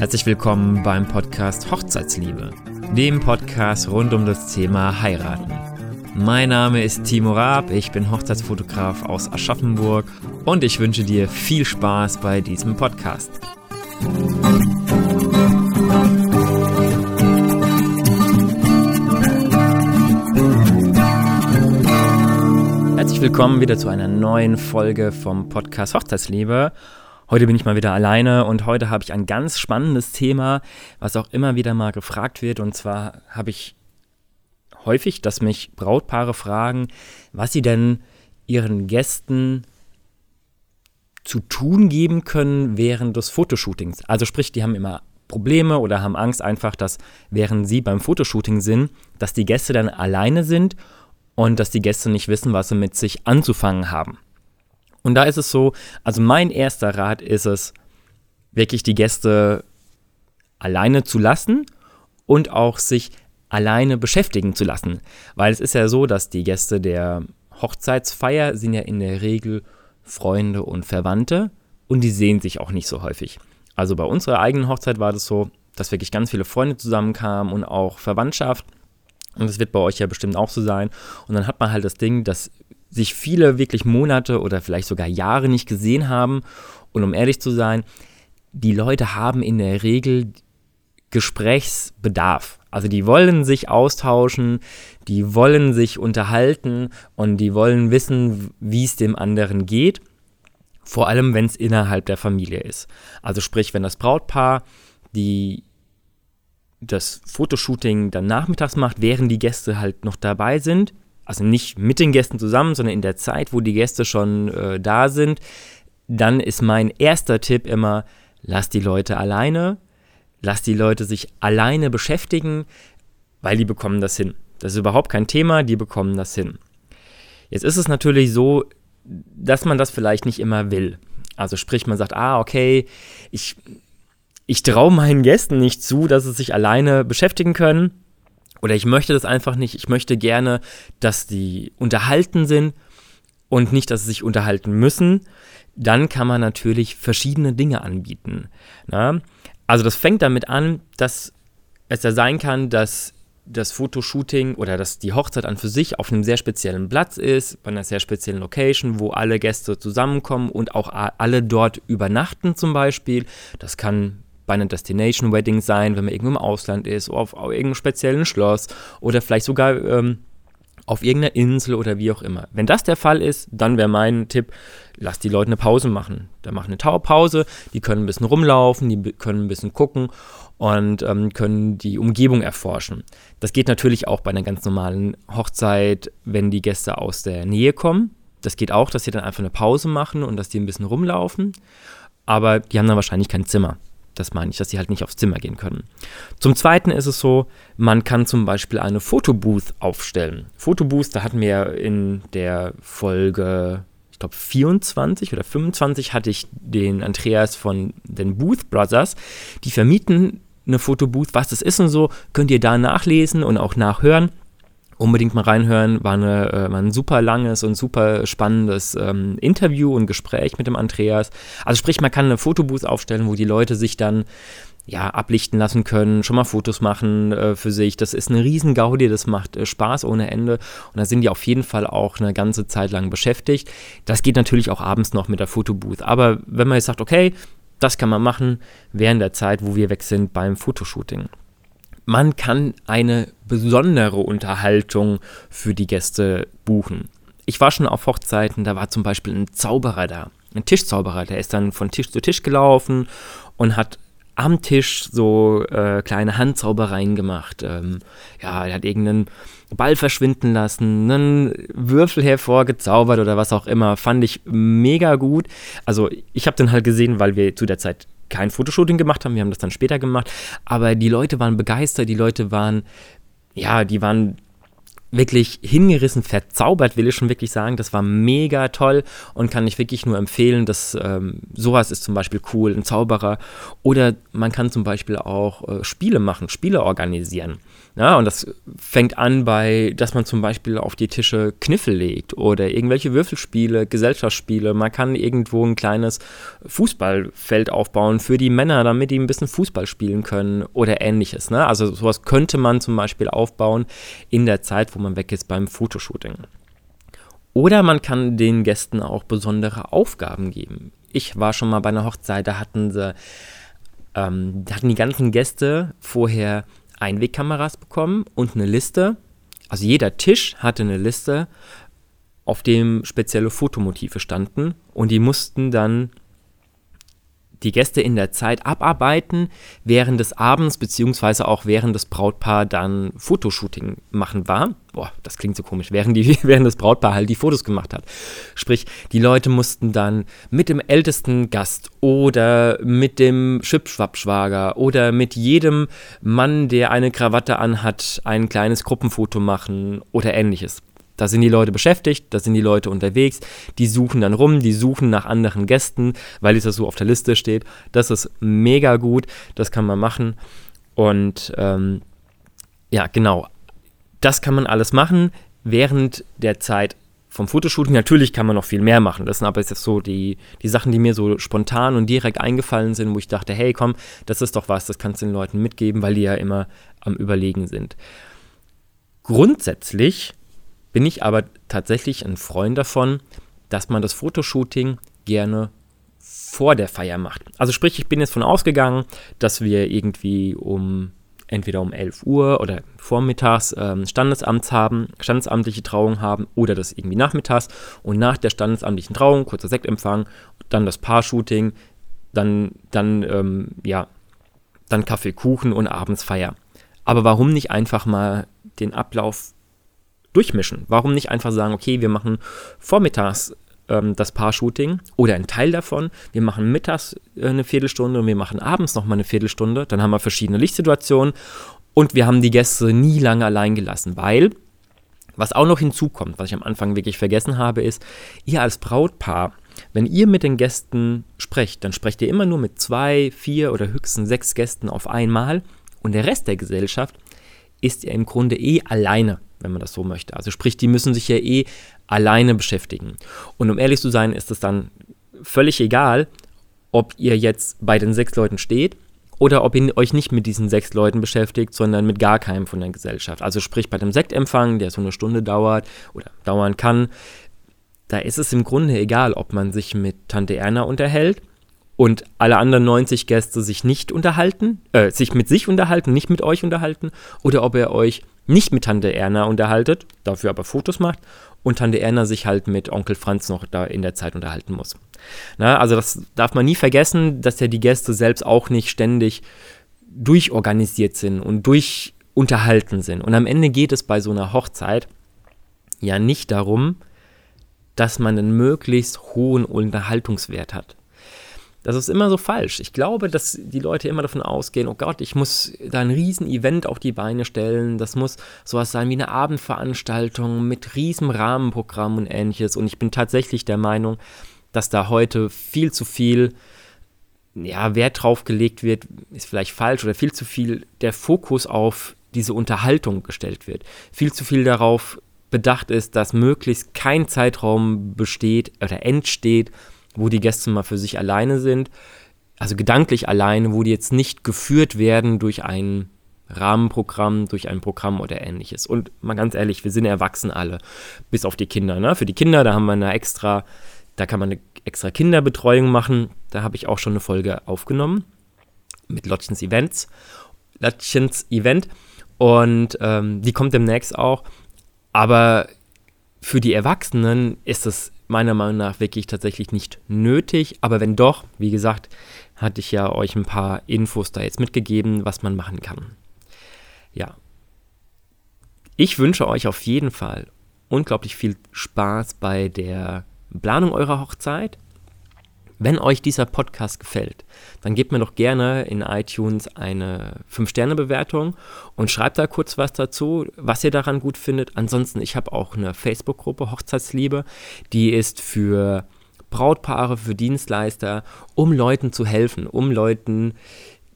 Herzlich willkommen beim Podcast Hochzeitsliebe, dem Podcast rund um das Thema Heiraten. Mein Name ist Timo Raab, ich bin Hochzeitsfotograf aus Aschaffenburg und ich wünsche dir viel Spaß bei diesem Podcast. Herzlich willkommen wieder zu einer neuen Folge vom Podcast Hochzeitsliebe. Heute bin ich mal wieder alleine und heute habe ich ein ganz spannendes Thema, was auch immer wieder mal gefragt wird. Und zwar habe ich häufig, dass mich Brautpaare fragen, was sie denn ihren Gästen zu tun geben können während des Fotoshootings. Also sprich, die haben immer Probleme oder haben Angst einfach, dass während sie beim Fotoshooting sind, dass die Gäste dann alleine sind und dass die Gäste nicht wissen, was sie mit sich anzufangen haben. Und da ist es so, also mein erster Rat ist es, wirklich die Gäste alleine zu lassen und auch sich alleine beschäftigen zu lassen. Weil es ist ja so, dass die Gäste der Hochzeitsfeier sind ja in der Regel Freunde und Verwandte und die sehen sich auch nicht so häufig. Also bei unserer eigenen Hochzeit war das so, dass wirklich ganz viele Freunde zusammenkamen und auch Verwandtschaft. Und das wird bei euch ja bestimmt auch so sein. Und dann hat man halt das Ding, dass sich viele wirklich Monate oder vielleicht sogar Jahre nicht gesehen haben. Und um ehrlich zu sein, die Leute haben in der Regel Gesprächsbedarf. Also die wollen sich austauschen, die wollen sich unterhalten und die wollen wissen, wie es dem anderen geht. Vor allem, wenn es innerhalb der Familie ist. Also sprich, wenn das Brautpaar die das Fotoshooting dann nachmittags macht, während die Gäste halt noch dabei sind, also nicht mit den Gästen zusammen, sondern in der Zeit, wo die Gäste schon äh, da sind, dann ist mein erster Tipp immer, lass die Leute alleine, lass die Leute sich alleine beschäftigen, weil die bekommen das hin. Das ist überhaupt kein Thema, die bekommen das hin. Jetzt ist es natürlich so, dass man das vielleicht nicht immer will. Also sprich, man sagt, ah, okay, ich, ich traue meinen Gästen nicht zu, dass sie sich alleine beschäftigen können oder ich möchte das einfach nicht. Ich möchte gerne, dass die unterhalten sind und nicht, dass sie sich unterhalten müssen. Dann kann man natürlich verschiedene Dinge anbieten. Na? Also das fängt damit an, dass es ja sein kann, dass das Fotoshooting oder dass die Hochzeit an für sich auf einem sehr speziellen Platz ist, bei einer sehr speziellen Location, wo alle Gäste zusammenkommen und auch alle dort übernachten zum Beispiel. Das kann bei einer Destination Wedding sein, wenn man irgendwo im Ausland ist, oder auf, auf irgendeinem speziellen Schloss oder vielleicht sogar ähm, auf irgendeiner Insel oder wie auch immer. Wenn das der Fall ist, dann wäre mein Tipp, lass die Leute eine Pause machen. Da machen eine Tauerpause, die können ein bisschen rumlaufen, die können ein bisschen gucken und ähm, können die Umgebung erforschen. Das geht natürlich auch bei einer ganz normalen Hochzeit, wenn die Gäste aus der Nähe kommen. Das geht auch, dass sie dann einfach eine Pause machen und dass die ein bisschen rumlaufen. Aber die haben dann wahrscheinlich kein Zimmer. Das meine ich, dass sie halt nicht aufs Zimmer gehen können. Zum Zweiten ist es so, man kann zum Beispiel eine Fotobooth aufstellen. Fotobooth, da hatten wir in der Folge, ich glaube 24 oder 25 hatte ich den Andreas von den Booth Brothers. Die vermieten eine Fotobooth. Was das ist und so, könnt ihr da nachlesen und auch nachhören unbedingt mal reinhören. War, eine, äh, war ein super langes und super spannendes ähm, Interview und Gespräch mit dem Andreas. Also sprich, man kann eine Fotobooth aufstellen, wo die Leute sich dann ja, ablichten lassen können, schon mal Fotos machen äh, für sich. Das ist eine riesen Gaudi, das macht äh, Spaß ohne Ende. Und da sind die auf jeden Fall auch eine ganze Zeit lang beschäftigt. Das geht natürlich auch abends noch mit der Fotobooth. Aber wenn man jetzt sagt, okay, das kann man machen während der Zeit, wo wir weg sind beim Fotoshooting man kann eine besondere Unterhaltung für die Gäste buchen. Ich war schon auf Hochzeiten, da war zum Beispiel ein Zauberer da, ein Tischzauberer, der ist dann von Tisch zu Tisch gelaufen und hat am Tisch so äh, kleine Handzaubereien gemacht. Ähm, ja, er hat irgendeinen Ball verschwinden lassen, einen Würfel hervorgezaubert oder was auch immer. Fand ich mega gut. Also ich habe den halt gesehen, weil wir zu der Zeit kein Fotoshooting gemacht haben, wir haben das dann später gemacht, aber die Leute waren begeistert, die Leute waren, ja, die waren wirklich hingerissen, verzaubert, will ich schon wirklich sagen. Das war mega toll und kann ich wirklich nur empfehlen, dass ähm, sowas ist zum Beispiel cool, ein Zauberer. Oder man kann zum Beispiel auch äh, Spiele machen, Spiele organisieren. Ja, und das fängt an bei, dass man zum Beispiel auf die Tische Kniffel legt oder irgendwelche Würfelspiele, Gesellschaftsspiele. Man kann irgendwo ein kleines Fußballfeld aufbauen für die Männer, damit die ein bisschen Fußball spielen können oder ähnliches. Ne? Also sowas könnte man zum Beispiel aufbauen in der Zeit, wo man weg ist beim Fotoshooting. Oder man kann den Gästen auch besondere Aufgaben geben. Ich war schon mal bei einer Hochzeit, da hatten sie, ähm, da hatten die ganzen Gäste vorher Einwegkameras bekommen und eine Liste. Also jeder Tisch hatte eine Liste, auf dem spezielle Fotomotive standen und die mussten dann die Gäste in der Zeit abarbeiten, während des Abends beziehungsweise auch während das Brautpaar dann Fotoshooting machen war. Boah, das klingt so komisch, während, die, während das Brautpaar halt die Fotos gemacht hat. Sprich, die Leute mussten dann mit dem ältesten Gast oder mit dem Schwipschwappschwager oder mit jedem Mann, der eine Krawatte anhat, ein kleines Gruppenfoto machen oder ähnliches. Da sind die Leute beschäftigt, da sind die Leute unterwegs, die suchen dann rum, die suchen nach anderen Gästen, weil es das so auf der Liste steht. Das ist mega gut, das kann man machen. Und ähm, ja, genau, das kann man alles machen während der Zeit vom Fotoshooting. Natürlich kann man noch viel mehr machen. Das sind aber jetzt so die, die Sachen, die mir so spontan und direkt eingefallen sind, wo ich dachte, hey, komm, das ist doch was, das kannst du den Leuten mitgeben, weil die ja immer am Überlegen sind. Grundsätzlich bin ich aber tatsächlich ein Freund davon, dass man das Fotoshooting gerne vor der Feier macht. Also sprich, ich bin jetzt von ausgegangen, dass wir irgendwie um entweder um 11 Uhr oder vormittags ähm, Standesamts haben, standesamtliche Trauung haben oder das irgendwie nachmittags und nach der standesamtlichen Trauung, kurzer Sektempfang, dann das Paar-Shooting, dann, dann, ähm, ja, dann Kaffee, Kuchen und abends Feier. Aber warum nicht einfach mal den Ablauf durchmischen. Warum nicht einfach sagen, okay, wir machen vormittags ähm, das Paar-Shooting oder ein Teil davon, wir machen mittags äh, eine Viertelstunde und wir machen abends nochmal eine Viertelstunde, dann haben wir verschiedene Lichtsituationen und wir haben die Gäste nie lange allein gelassen, weil was auch noch hinzukommt, was ich am Anfang wirklich vergessen habe, ist, ihr als Brautpaar, wenn ihr mit den Gästen sprecht, dann sprecht ihr immer nur mit zwei, vier oder höchstens sechs Gästen auf einmal und der Rest der Gesellschaft ist ja im Grunde eh alleine wenn man das so möchte. Also sprich, die müssen sich ja eh alleine beschäftigen. Und um ehrlich zu sein, ist es dann völlig egal, ob ihr jetzt bei den sechs Leuten steht oder ob ihr euch nicht mit diesen sechs Leuten beschäftigt, sondern mit gar keinem von der Gesellschaft. Also sprich bei dem Sektempfang, der so eine Stunde dauert oder dauern kann, da ist es im Grunde egal, ob man sich mit Tante Erna unterhält und alle anderen 90 Gäste sich nicht unterhalten, äh, sich mit sich unterhalten, nicht mit euch unterhalten, oder ob ihr euch nicht mit Tante Erna unterhaltet, dafür aber Fotos macht und Tante Erna sich halt mit Onkel Franz noch da in der Zeit unterhalten muss. Na, also das darf man nie vergessen, dass ja die Gäste selbst auch nicht ständig durchorganisiert sind und durchunterhalten sind. Und am Ende geht es bei so einer Hochzeit ja nicht darum, dass man einen möglichst hohen Unterhaltungswert hat. Das ist immer so falsch. Ich glaube, dass die Leute immer davon ausgehen, oh Gott, ich muss da ein Riesen-Event auf die Beine stellen. Das muss sowas sein wie eine Abendveranstaltung mit riesen Rahmenprogramm und ähnliches. Und ich bin tatsächlich der Meinung, dass da heute viel zu viel ja, Wert drauf gelegt wird, ist vielleicht falsch, oder viel zu viel der Fokus auf diese Unterhaltung gestellt wird. Viel zu viel darauf bedacht ist, dass möglichst kein Zeitraum besteht oder entsteht, wo die Gäste mal für sich alleine sind, also gedanklich alleine, wo die jetzt nicht geführt werden durch ein Rahmenprogramm, durch ein Programm oder ähnliches. Und mal ganz ehrlich, wir sind erwachsen alle, bis auf die Kinder. Ne? Für die Kinder, da haben wir eine extra, da kann man eine extra Kinderbetreuung machen. Da habe ich auch schon eine Folge aufgenommen mit Lottchens Events. Lottchens Event. Und ähm, die kommt demnächst auch. Aber für die Erwachsenen ist es meiner Meinung nach wirklich tatsächlich nicht nötig. Aber wenn doch, wie gesagt, hatte ich ja euch ein paar Infos da jetzt mitgegeben, was man machen kann. Ja. Ich wünsche euch auf jeden Fall unglaublich viel Spaß bei der Planung eurer Hochzeit. Wenn euch dieser Podcast gefällt, dann gebt mir doch gerne in iTunes eine 5-Sterne-Bewertung und schreibt da kurz was dazu, was ihr daran gut findet. Ansonsten, ich habe auch eine Facebook-Gruppe Hochzeitsliebe, die ist für Brautpaare, für Dienstleister, um Leuten zu helfen, um Leuten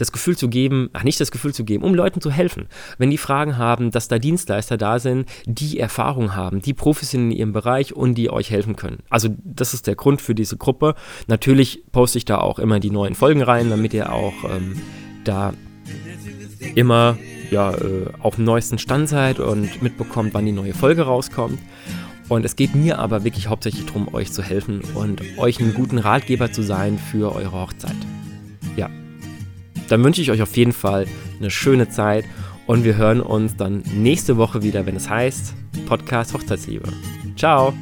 das Gefühl zu geben, ach nicht das Gefühl zu geben, um Leuten zu helfen. Wenn die Fragen haben, dass da Dienstleister da sind, die Erfahrung haben, die Profis sind in ihrem Bereich und die euch helfen können. Also das ist der Grund für diese Gruppe. Natürlich poste ich da auch immer die neuen Folgen rein, damit ihr auch ähm, da immer ja, äh, auf dem neuesten Stand seid und mitbekommt, wann die neue Folge rauskommt. Und es geht mir aber wirklich hauptsächlich darum, euch zu helfen und euch einen guten Ratgeber zu sein für eure Hochzeit. Dann wünsche ich euch auf jeden Fall eine schöne Zeit und wir hören uns dann nächste Woche wieder, wenn es heißt Podcast Hochzeitsliebe. Ciao!